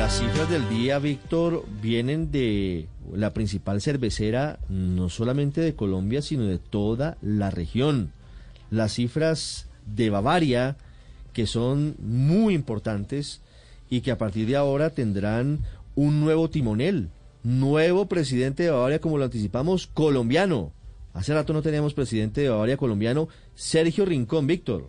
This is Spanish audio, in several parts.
Las cifras del día, Víctor, vienen de la principal cervecera, no solamente de Colombia, sino de toda la región. Las cifras de Bavaria, que son muy importantes y que a partir de ahora tendrán un nuevo timonel, nuevo presidente de Bavaria, como lo anticipamos, colombiano. Hace rato no teníamos presidente de Bavaria colombiano, Sergio Rincón, Víctor.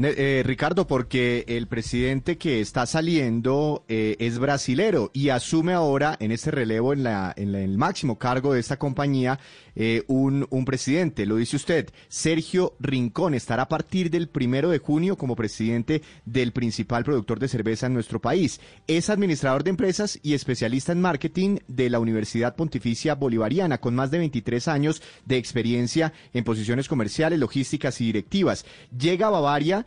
Eh, Ricardo, porque el presidente que está saliendo eh, es brasilero y asume ahora en este relevo en, la, en, la- en el máximo cargo de esta compañía eh, un, un presidente. Lo dice usted, Sergio Rincón estará a partir del primero de junio como presidente del principal productor de cerveza en nuestro país. Es administrador de empresas y especialista en marketing de la Universidad Pontificia Bolivariana, con más de 23 años de experiencia en posiciones comerciales, logísticas y directivas. Llega a Bavaria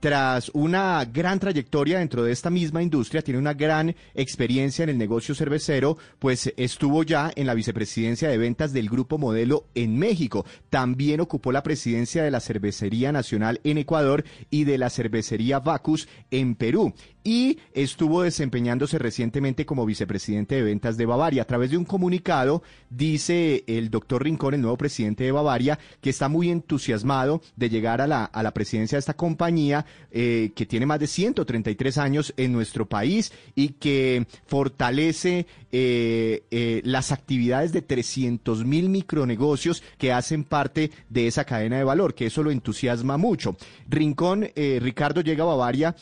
tras una gran trayectoria dentro de esta misma industria, tiene una gran experiencia en el negocio cervecero, pues estuvo ya en la vicepresidencia de ventas del Grupo Modelo en México. También ocupó la presidencia de la Cervecería Nacional en Ecuador y de la Cervecería Bacus en Perú. Y estuvo desempeñándose recientemente como vicepresidente de ventas de Bavaria. A través de un comunicado, dice el doctor Rincón, el nuevo presidente de Bavaria, que está muy entusiasmado de llegar a la, a la presidencia de esta compañía, eh, que tiene más de 133 años en nuestro país y que fortalece eh, eh, las actividades de 300 mil micronegocios que hacen parte de esa cadena de valor, que eso lo entusiasma mucho. Rincón, Ricardo llega a Bavaria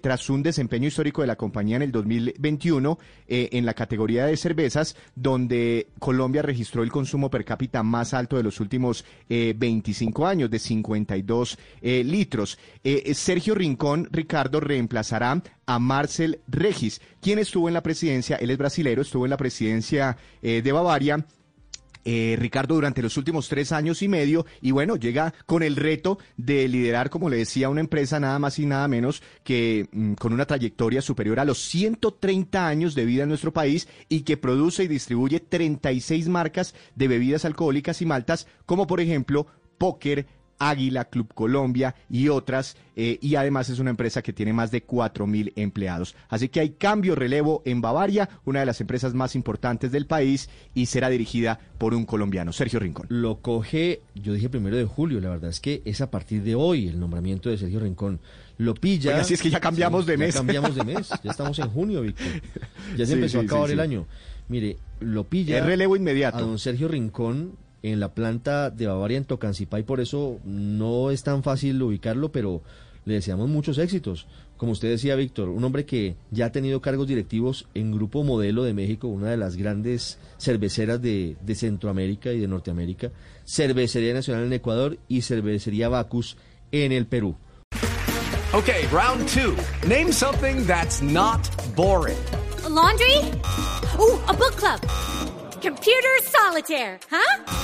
tras un desempeño histórico de la compañía en el 2021 eh, en la categoría de cervezas, donde Colombia registró el consumo per cápita más alto de los últimos eh, 25 años, de 52 eh, litros. Sergio Rincón, Ricardo, reemplazará a Marcel Regis, quien estuvo en la presidencia, él es brasilero, estuvo en la presidencia eh, de Bavaria eh, Ricardo durante los últimos tres años y medio y bueno, llega con el reto de liderar, como le decía, una empresa nada más y nada menos que mm, con una trayectoria superior a los 130 años de vida en nuestro país y que produce y distribuye 36 marcas de bebidas alcohólicas y maltas, como por ejemplo Póker, Águila, Club Colombia y otras, eh, y además es una empresa que tiene más de 4 mil empleados. Así que hay cambio, relevo en Bavaria, una de las empresas más importantes del país, y será dirigida por un colombiano, Sergio Rincón. Lo coge, yo dije primero de julio, la verdad es que es a partir de hoy el nombramiento de Sergio Rincón. Lo pilla. Oiga, sí, es que ya cambiamos de ya mes. cambiamos de mes, ya estamos en junio, Víctor. Ya se Sí, empezó sí, a acabar el año. Mire, lo pilla. Es relevo inmediato. A don Sergio Rincón en la planta de Bavaria en Tocancipá y por eso no es tan fácil ubicarlo, pero le deseamos muchos éxitos. Como usted decía, Víctor, un hombre que ya ha tenido cargos directivos en Grupo Modelo de México, una de las grandes cerveceras de, de Centroamérica y de Norteamérica, Cervecería Nacional en Ecuador y Cervecería Bacus en el Perú. Okay, round two. Name something that's not boring. A laundry? Ooh, a book club. Computer solitaire, huh?